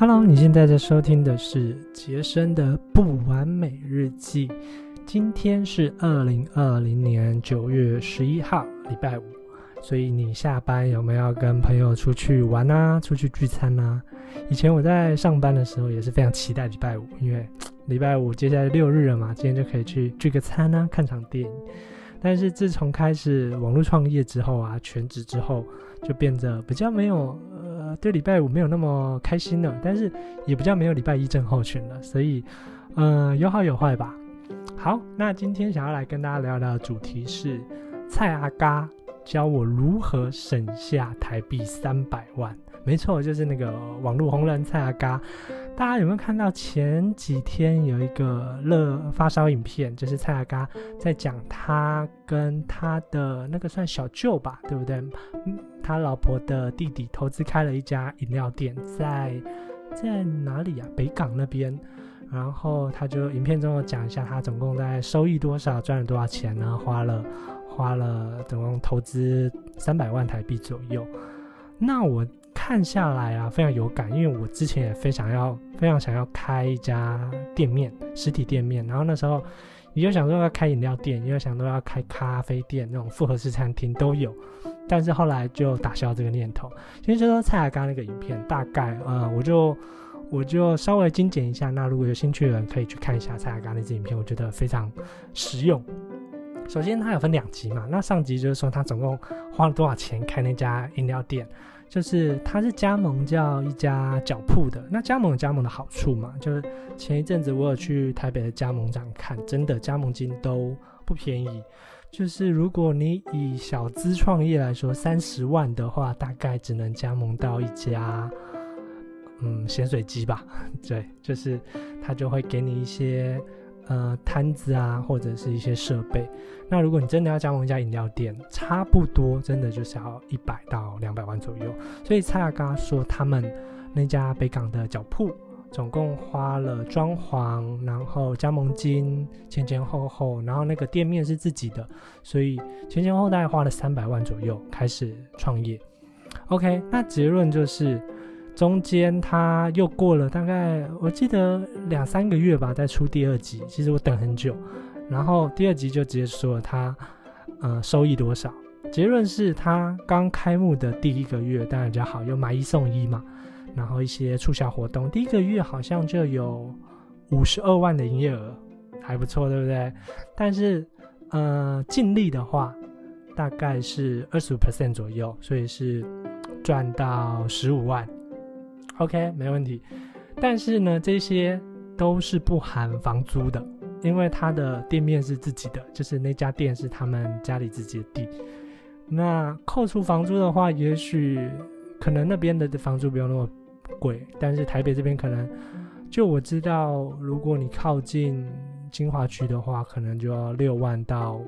Hello，你现在在收听的是杰森的不完美日记。今天是二零二零年九月十一号，礼拜五。所以你下班有没有跟朋友出去玩啊？出去聚餐啊？以前我在上班的时候也是非常期待礼拜五，因为礼拜五接下来六日了嘛，今天就可以去聚个餐啊，看场电影。但是自从开始网络创业之后啊，全职之后，就变得比较没有。对礼拜五没有那么开心了，但是也不叫没有礼拜一症候群了，所以，嗯，有好有坏吧。好，那今天想要来跟大家聊聊的主题是蔡阿嘎教我如何省下台币三百万。没错，就是那个网络红人蔡阿嘎。大家有没有看到前几天有一个热发烧影片，就是蔡阿嘎在讲他跟他的那个算小舅吧，对不对？他老婆的弟弟投资开了一家饮料店，在在哪里啊？北港那边。然后他就影片中讲一下他总共在收益多少，赚了多少钱呢？花了花了总共投资三百万台币左右。那我。看下来啊，非常有感，因为我之前也非常要、非常想要开一家店面，实体店面。然后那时候，也就想说要开饮料店，也有想说要开咖啡店，那种复合式餐厅都有。但是后来就打消这个念头。其实说蔡雅刚那个影片，大概呃，我就 我就稍微精简一下。那如果有兴趣的人可以去看一下蔡雅刚那支影片，我觉得非常实用。首先，它有分两集嘛，那上集就是说他总共花了多少钱开那家饮料店。就是它是加盟叫一家脚铺的，那加盟有加盟的好处嘛？就是前一阵子我有去台北的加盟展看，真的加盟金都不便宜。就是如果你以小资创业来说，三十万的话，大概只能加盟到一家，嗯，咸水鸡吧。对，就是他就会给你一些。呃，摊子啊，或者是一些设备。那如果你真的要加盟一家饮料店，差不多真的就是要一百到两百万左右。所以蔡亚刚说，他们那家北港的脚铺，总共花了装潢，然后加盟金前前后后，然后那个店面是自己的，所以前前后后大概花了三百万左右开始创业。OK，那结论就是。中间他又过了大概，我记得两三个月吧，再出第二集。其实我等很久，然后第二集就直接说了他，呃，收益多少？结论是他刚开幕的第一个月当然比较好，有买一送一嘛，然后一些促销活动，第一个月好像就有五十二万的营业额，还不错，对不对？但是，呃，净利的话大概是二十五 percent 左右，所以是赚到十五万。OK，没问题。但是呢，这些都是不含房租的，因为他的店面是自己的，就是那家店是他们家里自己的地。那扣除房租的话，也许可能那边的房租不用那么贵，但是台北这边可能，就我知道，如果你靠近金华区的话，可能就要六万到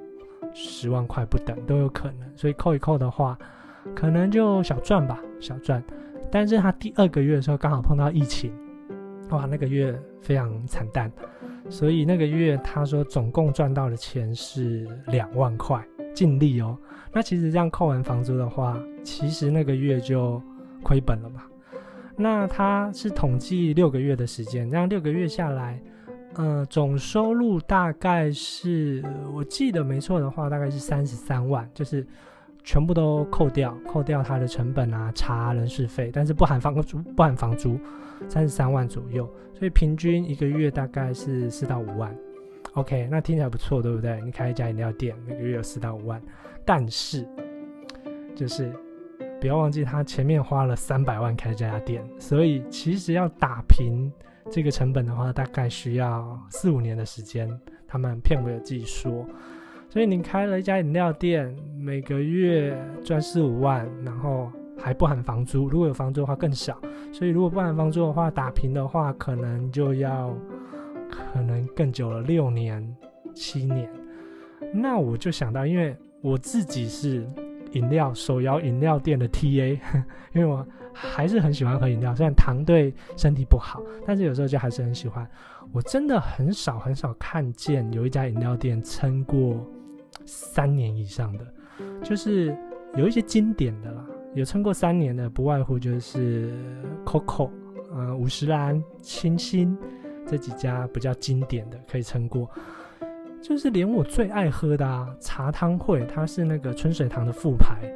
十万块不等都有可能。所以扣一扣的话，可能就小赚吧，小赚。但是他第二个月的时候刚好碰到疫情，哇，那个月非常惨淡，所以那个月他说总共赚到的钱是两万块净利哦。那其实这样扣完房租的话，其实那个月就亏本了嘛。那他是统计六个月的时间，这样六个月下来，呃，总收入大概是我记得没错的话，大概是三十三万，就是。全部都扣掉，扣掉它的成本啊，查人事费，但是不含房租，不含房租，三十三万左右，所以平均一个月大概是四到五万。OK，那听起来不错，对不对？你开一家饮料店，每个月有四到五万，但是就是不要忘记，他前面花了三百万开这家店，所以其实要打平这个成本的话，大概需要四五年的时间。他们片尾有自己说。所以你开了一家饮料店，每个月赚四五万，然后还不含房租。如果有房租的话更少。所以如果不含房租的话，打平的话，可能就要可能更久了，六年、七年。那我就想到，因为我自己是饮料手摇饮料店的 TA，因为我还是很喜欢喝饮料，虽然糖对身体不好，但是有时候就还是很喜欢。我真的很少很少看见有一家饮料店撑过。三年以上的，就是有一些经典的啦，有撑过三年的，不外乎就是 Coco，呃，五十岚、清新这几家比较经典的可以撑过。就是连我最爱喝的啊茶汤会，它是那个春水堂的副牌，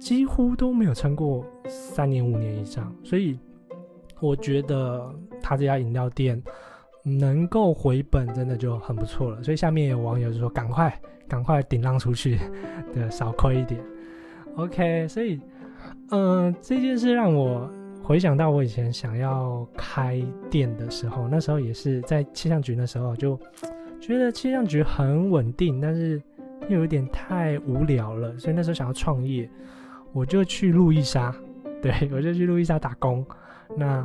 几乎都没有撑过三年五年以上。所以我觉得他这家饮料店能够回本，真的就很不错了。所以下面有网友就说：“赶快，赶快顶浪出去，对，少亏一点。” OK，所以，嗯，这件事让我回想到我以前想要开店的时候，那时候也是在气象局的时候就。觉得气象局很稳定，但是又有点太无聊了，所以那时候想要创业，我就去路易莎，对我就去路易莎打工。那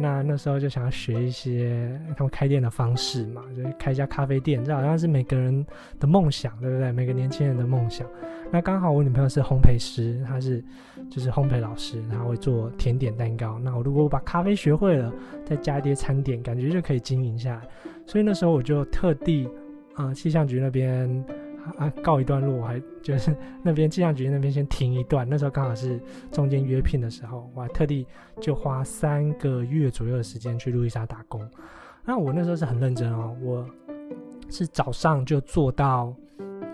那那时候就想要学一些他们开店的方式嘛，就开一家咖啡店，这好像是每个人的梦想，对不对？每个年轻人的梦想。那刚好我女朋友是烘焙师，她是就是烘焙老师，她会做甜点蛋糕。那我如果我把咖啡学会了，再加一些餐点，感觉就可以经营下来。所以那时候我就特地，啊，气象局那边啊告一段落，我还就是那边气象局那边先停一段。那时候刚好是中间约聘的时候，我还特地就花三个月左右的时间去路易莎打工。那我那时候是很认真哦，我是早上就做到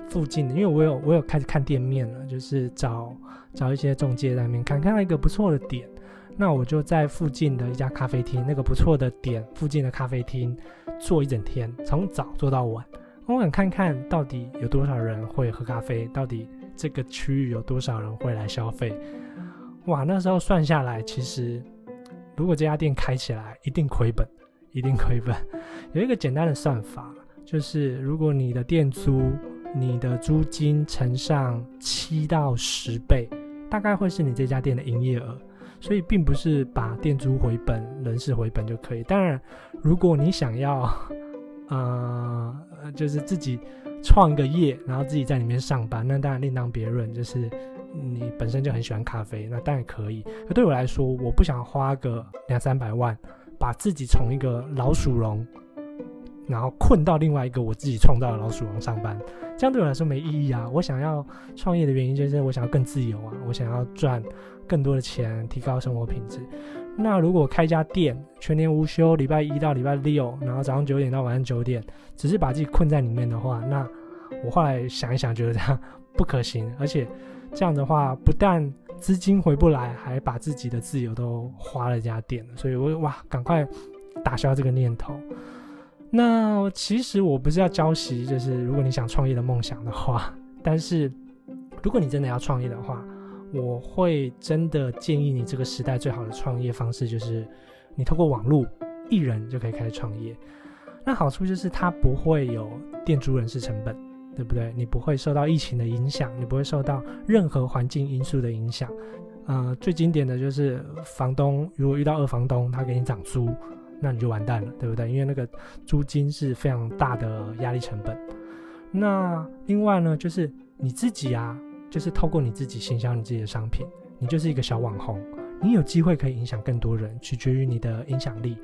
附近的，因为我有我有开始看店面了，就是找找一些中介在那边看，看到一个不错的点。那我就在附近的一家咖啡厅，那个不错的点附近的咖啡厅坐一整天，从早坐到晚。我想看看到底有多少人会喝咖啡，到底这个区域有多少人会来消费。哇，那时候算下来，其实如果这家店开起来，一定亏本，一定亏本。有一个简单的算法，就是如果你的店租，你的租金乘上七到十倍，大概会是你这家店的营业额。所以并不是把店租回本、人事回本就可以。当然，如果你想要，呃，就是自己创一个业，然后自己在里面上班，那当然另当别论。就是你本身就很喜欢咖啡，那当然可以。可对我来说，我不想花个两三百万，把自己从一个老鼠笼，然后困到另外一个我自己创造的老鼠笼上班，这样对我来说没意义啊。我想要创业的原因就是我想要更自由啊，我想要赚。更多的钱，提高生活品质。那如果开一家店，全年无休，礼拜一到礼拜六，然后早上九点到晚上九点，只是把自己困在里面的话，那我后来想一想，觉得这样不可行。而且这样的话，不但资金回不来，还把自己的自由都花了家店。所以我哇，赶快打消这个念头。那其实我不是要教习，就是如果你想创业的梦想的话，但是如果你真的要创业的话。我会真的建议你，这个时代最好的创业方式就是，你透过网络，一人就可以开始创业。那好处就是它不会有店租人事成本，对不对？你不会受到疫情的影响，你不会受到任何环境因素的影响。呃，最经典的就是房东如果遇到二房东，他给你涨租，那你就完蛋了，对不对？因为那个租金是非常大的压力成本。那另外呢，就是你自己啊。就是透过你自己行销你自己的商品，你就是一个小网红，你有机会可以影响更多人，取决于你的影响力。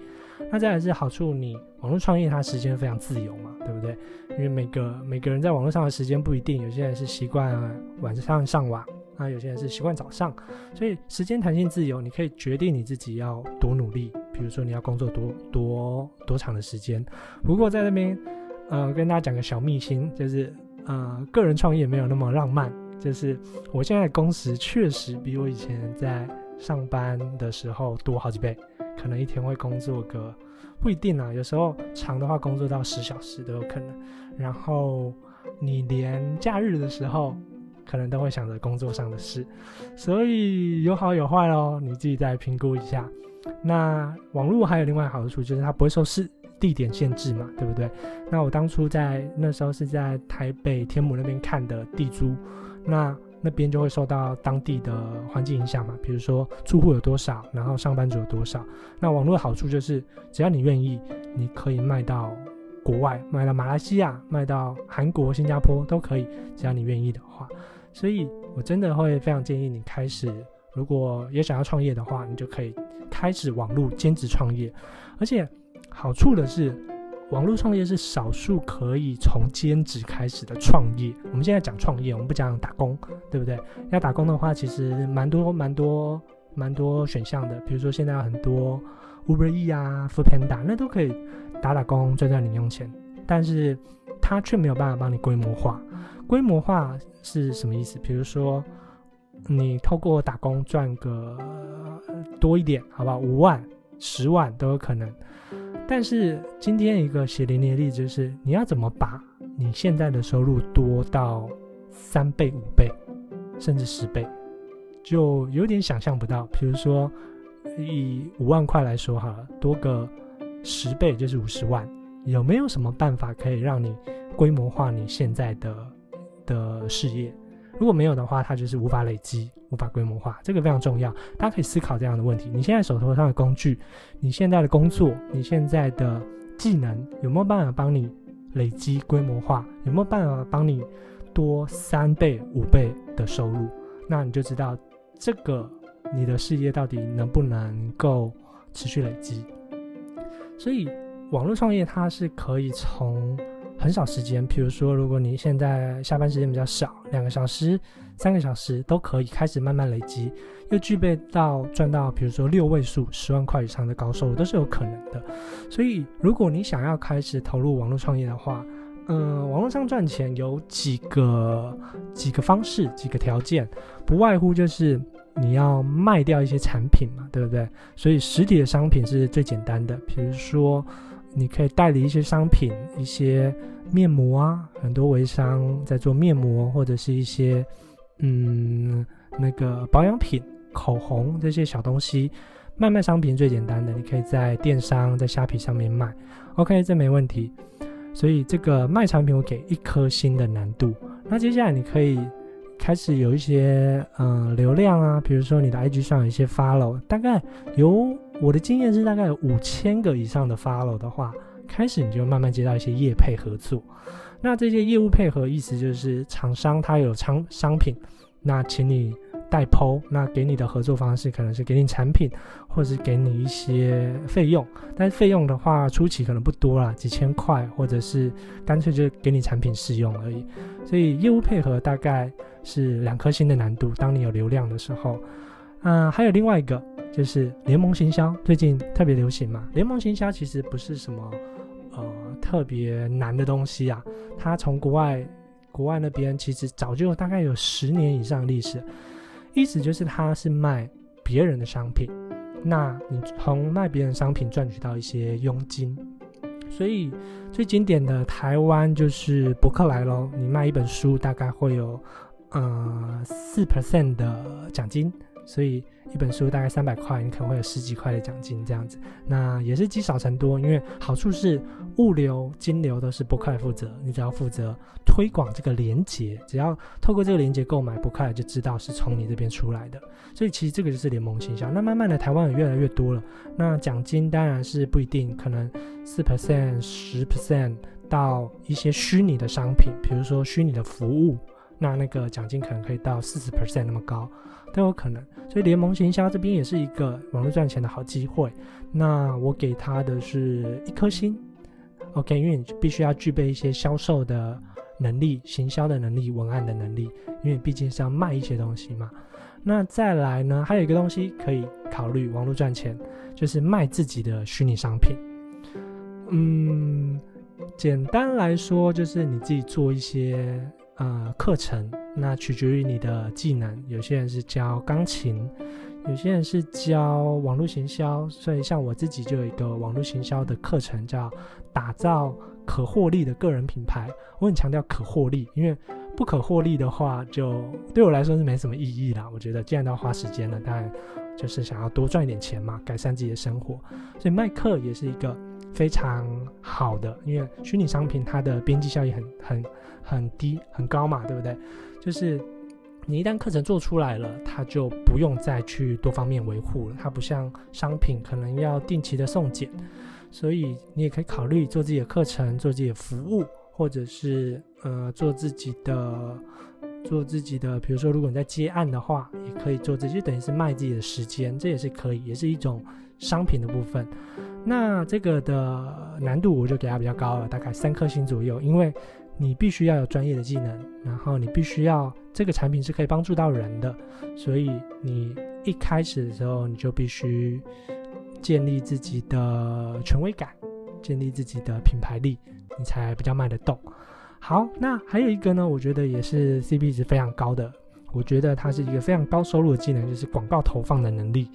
那再来是好处，你网络创业它时间非常自由嘛，对不对？因为每个每个人在网络上的时间不一定，有些人是习惯晚上上网，啊，有些人是习惯早上，所以时间弹性自由，你可以决定你自己要多努力。比如说你要工作多多多长的时间。不过在那边，呃，跟大家讲个小秘辛，就是呃，个人创业没有那么浪漫。就是我现在工时确实比我以前在上班的时候多好几倍，可能一天会工作个不一定啊，有时候长的话工作到十小时都有可能。然后你连假日的时候，可能都会想着工作上的事，所以有好有坏哦，你自己再评估一下。那网络还有另外好处就是它不会受是地点限制嘛，对不对？那我当初在那时候是在台北天母那边看的地租。那那边就会受到当地的环境影响嘛，比如说住户有多少，然后上班族有多少。那网络的好处就是，只要你愿意，你可以卖到国外，卖到马来西亚，卖到韩国、新加坡都可以，只要你愿意的话。所以我真的会非常建议你开始，如果也想要创业的话，你就可以开始网络兼职创业。而且好处的是。网络创业是少数可以从兼职开始的创业。我们现在讲创业，我们不讲打工，对不对？要打工的话，其实蛮多蛮多蛮多选项的。比如说，现在有很多 Uber E 啊、f o o Panda，那都可以打打工赚赚零用钱，但是它却没有办法帮你规模化。规模化是什么意思？比如说，你透过打工赚个多一点，好不好？五万、十万都有可能。但是今天一个血淋淋的例子就是，你要怎么把你现在的收入多到三倍、五倍，甚至十倍，就有点想象不到。比如说，以五万块来说，哈，多个十倍就是五十万，有没有什么办法可以让你规模化你现在的的事业？如果没有的话，它就是无法累积、无法规模化，这个非常重要。大家可以思考这样的问题：你现在手头上的工具，你现在的工作，你现在的技能，有没有办法帮你累积规模化？有没有办法帮你多三倍、五倍的收入？那你就知道这个你的事业到底能不能够持续累积。所以，网络创业它是可以从。很少时间，比如说，如果你现在下班时间比较少，两个小时、三个小时都可以开始慢慢累积，又具备到赚到，比如说六位数、十万块以上的高收入都是有可能的。所以，如果你想要开始投入网络创业的话，嗯，网络上赚钱有几个几个方式、几个条件，不外乎就是你要卖掉一些产品嘛，对不对？所以，实体的商品是最简单的，比如说。你可以代理一些商品，一些面膜啊，很多微商在做面膜，或者是一些嗯那个保养品、口红这些小东西，卖卖商品最简单的，你可以在电商在虾皮上面卖，OK，这没问题。所以这个卖产品我给一颗星的难度。那接下来你可以开始有一些嗯流量啊，比如说你的 IG 上有一些 follow，大概有。我的经验是，大概有五千个以上的 follow 的话，开始你就慢慢接到一些业配合作。那这些业务配合意思就是厂商他有商商品，那请你代抛，那给你的合作方式可能是给你产品，或者是给你一些费用。但是费用的话，初期可能不多啦，几千块，或者是干脆就给你产品试用而已。所以业务配合大概是两颗星的难度。当你有流量的时候，嗯，还有另外一个。就是联盟行销最近特别流行嘛？联盟行销其实不是什么呃特别难的东西啊。它从国外国外那边其实早就大概有十年以上历史。意思就是它是卖别人的商品，那你从卖别人商品赚取到一些佣金。所以最经典的台湾就是博客来喽。你卖一本书大概会有呃四 percent 的奖金。所以一本书大概三百块，你可能会有十几块的奖金这样子，那也是积少成多。因为好处是物流、金流都是博客来负责，你只要负责推广这个连接，只要透过这个连接购买，博客来就知道是从你这边出来的。所以其实这个就是联盟营销。那慢慢的，台湾也越来越多了。那奖金当然是不一定，可能四 percent、十 percent 到一些虚拟的商品，比如说虚拟的服务，那那个奖金可能可以到四十 percent 那么高。都有可能，所以联盟行销这边也是一个网络赚钱的好机会。那我给他的是一颗星，OK，因为你必须要具备一些销售的能力、行销的能力、文案的能力，因为毕竟是要卖一些东西嘛。那再来呢，还有一个东西可以考虑网络赚钱，就是卖自己的虚拟商品。嗯，简单来说，就是你自己做一些。呃，课程那取决于你的技能，有些人是教钢琴，有些人是教网络行销，所以像我自己就有一个网络行销的课程，叫打造可获利的个人品牌。我很强调可获利，因为不可获利的话，就对我来说是没什么意义啦。我觉得既然都要花时间了，当然就是想要多赚一点钱嘛，改善自己的生活，所以卖课也是一个非常好的，因为虚拟商品它的边际效益很很。很低很高嘛，对不对？就是你一旦课程做出来了，它就不用再去多方面维护了。它不像商品，可能要定期的送检，所以你也可以考虑做自己的课程，做自己的服务，或者是呃做自己的做自己的。比如说，如果你在接案的话，也可以做这就等于是卖自己的时间，这也是可以，也是一种商品的部分。那这个的难度我就给它比较高了，大概三颗星左右，因为。你必须要有专业的技能，然后你必须要这个产品是可以帮助到人的，所以你一开始的时候你就必须建立自己的权威感，建立自己的品牌力，你才比较卖得动。好，那还有一个呢，我觉得也是 CP 值非常高的，我觉得它是一个非常高收入的技能，就是广告投放的能力。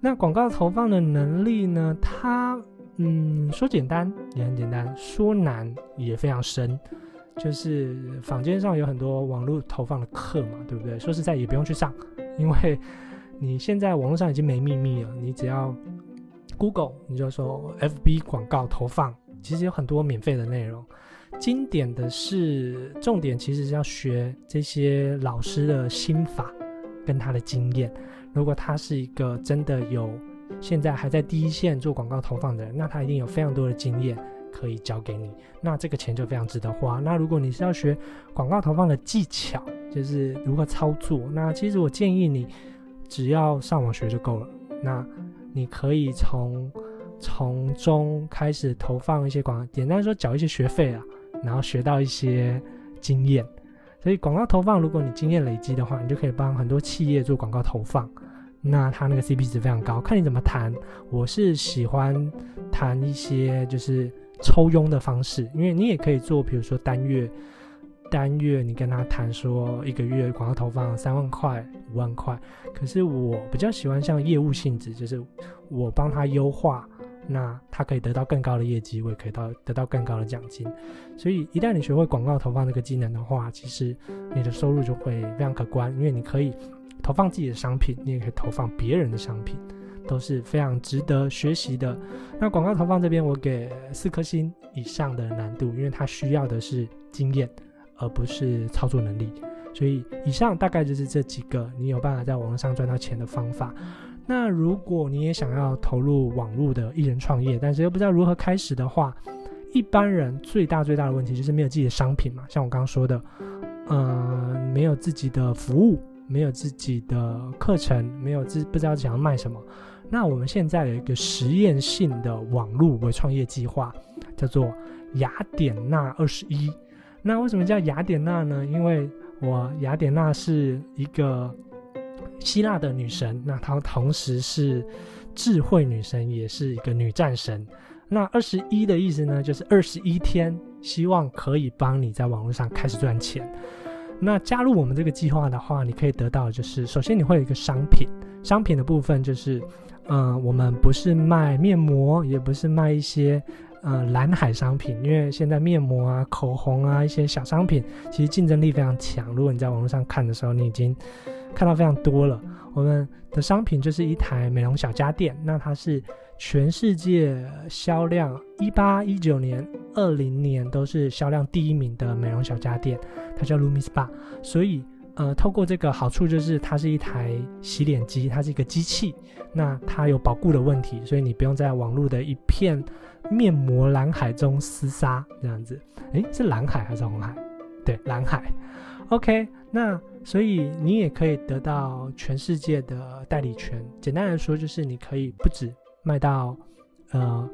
那广告投放的能力呢，它嗯说简单也很简单，说难也非常深。就是坊间上有很多网络投放的课嘛，对不对？说实在也不用去上，因为 你现在网络上已经没秘密了，你只要 Google，你就说 FB 广告投放，其实有很多免费的内容。经典的是重点，其实是要学这些老师的心法跟他的经验。如果他是一个真的有现在还在第一线做广告投放的人，那他一定有非常多的经验可以教给你。那这个钱就非常值得花。那如果你是要学广告投放的技巧，就是如何操作，那其实我建议你只要上网学就够了。那你可以从从中开始投放一些广，简单说缴一些学费啊。然后学到一些经验，所以广告投放，如果你经验累积的话，你就可以帮很多企业做广告投放。那它那个 CP 值非常高，看你怎么谈。我是喜欢谈一些就是抽佣的方式，因为你也可以做，比如说单月，单月你跟他谈说一个月广告投放三万块、五万块。可是我比较喜欢像业务性质，就是我帮他优化。那他可以得到更高的业绩，我也可以到得到更高的奖金。所以一旦你学会广告投放这个技能的话，其实你的收入就会非常可观，因为你可以投放自己的商品，你也可以投放别人的商品，都是非常值得学习的。那广告投放这边我给四颗星以上的难度，因为它需要的是经验，而不是操作能力。所以以上大概就是这几个你有办法在网络上赚到钱的方法。那如果你也想要投入网络的艺人创业，但是又不知道如何开始的话，一般人最大最大的问题就是没有自己的商品嘛。像我刚刚说的，呃，没有自己的服务，没有自己的课程，没有自不知道想要卖什么。那我们现在有一个实验性的网络为创业计划，叫做雅典娜二十一。那为什么叫雅典娜呢？因为我雅典娜是一个。希腊的女神，那她同时是智慧女神，也是一个女战神。那二十一的意思呢，就是二十一天，希望可以帮你在网络上开始赚钱。那加入我们这个计划的话，你可以得到的就是，首先你会有一个商品，商品的部分就是，嗯，我们不是卖面膜，也不是卖一些呃蓝海商品，因为现在面膜啊、口红啊一些小商品，其实竞争力非常强。如果你在网络上看的时候，你已经看到非常多了，我们的商品就是一台美容小家电，那它是全世界销量一八一九年、二零年都是销量第一名的美容小家电，它叫 Lumi Spa。所以，呃，透过这个好处就是它是一台洗脸机，它是一个机器，那它有保固的问题，所以你不用在网络的一片面膜蓝海中厮杀这样子。诶，是蓝海还是红海？对，蓝海。OK，那。所以你也可以得到全世界的代理权。简单来说，就是你可以不止卖到呃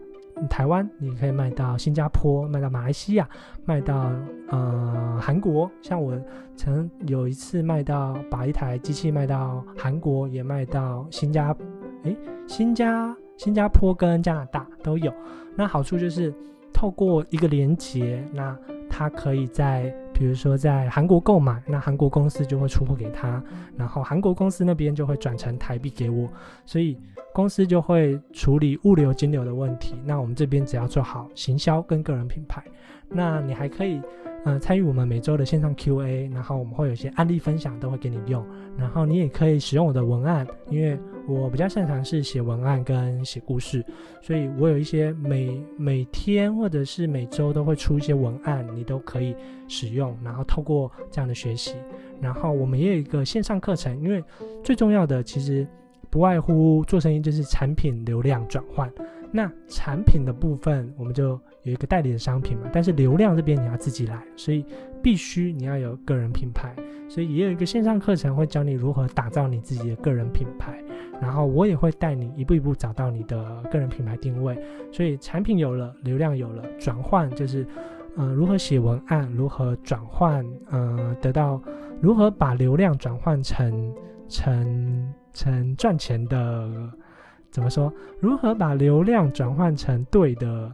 台湾，你可以卖到新加坡，卖到马来西亚，卖到呃韩国。像我曾有一次卖到把一台机器卖到韩国，也卖到新加诶新加新加坡跟加拿大都有。那好处就是透过一个连接，那他可以在。比如说在韩国购买，那韩国公司就会出货给他，然后韩国公司那边就会转成台币给我，所以公司就会处理物流金流的问题。那我们这边只要做好行销跟个人品牌，那你还可以。嗯，参与我们每周的线上 Q&A，然后我们会有一些案例分享，都会给你用。然后你也可以使用我的文案，因为我比较擅长是写文案跟写故事，所以我有一些每每天或者是每周都会出一些文案，你都可以使用。然后透过这样的学习，然后我们也有一个线上课程，因为最重要的其实不外乎做生意就是产品流量转换。那产品的部分，我们就。有一个代理的商品嘛，但是流量这边你要自己来，所以必须你要有个人品牌，所以也有一个线上课程会教你如何打造你自己的个人品牌，然后我也会带你一步一步找到你的个人品牌定位。所以产品有了，流量有了，转换就是，嗯，如何写文案，如何转换，嗯，得到如何把流量转换成成成赚钱的。怎么说？如何把流量转换成对的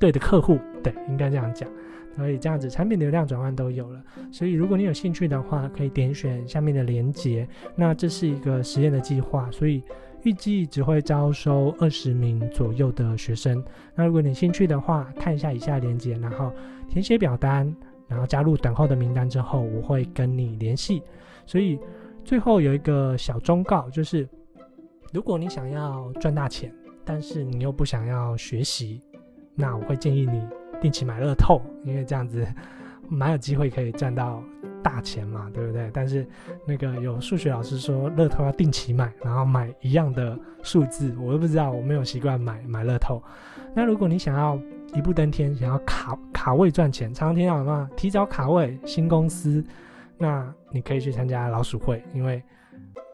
对的客户？对，应该这样讲。所以这样子，产品流量转换都有了。所以如果你有兴趣的话，可以点选下面的链接。那这是一个实验的计划，所以预计只会招收二十名左右的学生。那如果你兴趣的话，看一下以下链接，然后填写表单，然后加入等候的名单之后，我会跟你联系。所以最后有一个小忠告，就是如果你想要赚大钱，但是你又不想要学习，那我会建议你。定期买乐透，因为这样子蛮有机会可以赚到大钱嘛，对不对？但是那个有数学老师说乐透要定期买，然后买一样的数字，我都不知道，我没有习惯买买乐透。那如果你想要一步登天，想要卡卡位赚钱，常常听到什么，提早卡位新公司，那你可以去参加老鼠会，因为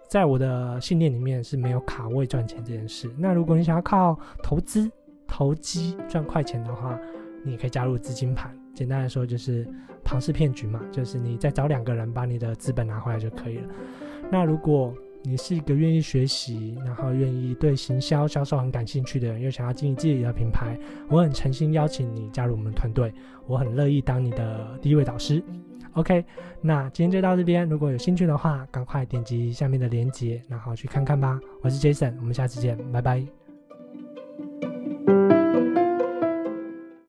在我的信念里面是没有卡位赚钱这件事。那如果你想要靠投资投机赚快钱的话，你可以加入资金盘，简单来说就是庞氏骗局嘛，就是你再找两个人把你的资本拿回来就可以了。那如果你是一个愿意学习，然后愿意对行销销售很感兴趣的人，又想要经营自己的品牌，我很诚心邀请你加入我们团队，我很乐意当你的第一位导师。OK，那今天就到这边，如果有兴趣的话，赶快点击下面的链接，然后去看看吧。我是 Jason，我们下次见，拜拜。